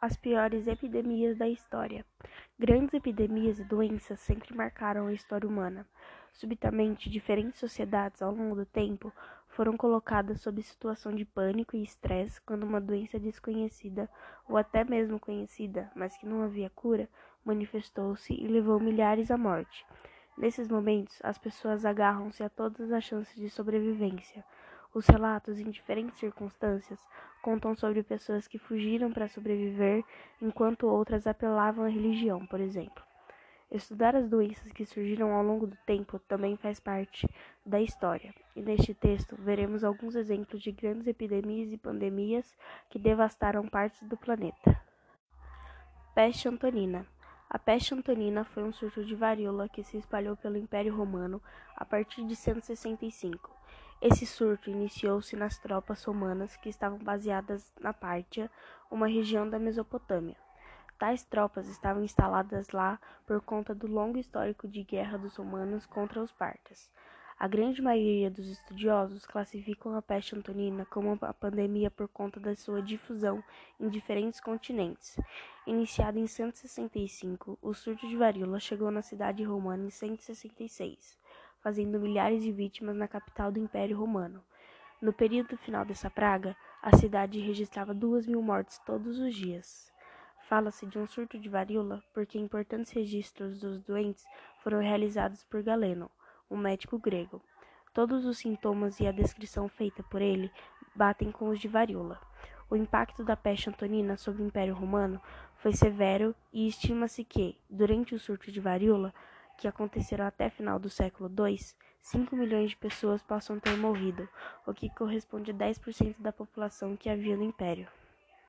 as piores epidemias da história. Grandes epidemias e doenças sempre marcaram a história humana. Subitamente, diferentes sociedades ao longo do tempo foram colocadas sob situação de pânico e estresse quando uma doença desconhecida, ou até mesmo conhecida, mas que não havia cura, manifestou-se e levou milhares à morte. Nesses momentos, as pessoas agarram-se a todas as chances de sobrevivência. Os relatos, em diferentes circunstâncias, contam sobre pessoas que fugiram para sobreviver, enquanto outras apelavam à religião, por exemplo. Estudar as doenças que surgiram ao longo do tempo também faz parte da história, e neste texto veremos alguns exemplos de grandes epidemias e pandemias que devastaram partes do planeta. Peste Antonina a peste antonina foi um surto de varíola que se espalhou pelo Império Romano a partir de 165. Esse surto iniciou-se nas tropas romanas que estavam baseadas na Pártia, uma região da Mesopotâmia. Tais tropas estavam instaladas lá por conta do longo histórico de guerra dos romanos contra os partas. A grande maioria dos estudiosos classificam a peste antonina como uma pandemia por conta da sua difusão em diferentes continentes. Iniciado em 165, o surto de varíola chegou na cidade romana em 166, fazendo milhares de vítimas na capital do Império Romano. No período final dessa praga, a cidade registrava duas mil mortes todos os dias. Fala-se de um surto de varíola porque importantes registros dos doentes foram realizados por Galeno um médico grego. Todos os sintomas e a descrição feita por ele batem com os de varíola. O impacto da peste antonina sobre o Império Romano foi severo e estima-se que, durante o surto de varíola, que aconteceram até final do século II, 5 milhões de pessoas possam ter morrido, o que corresponde a 10% da população que havia no Império.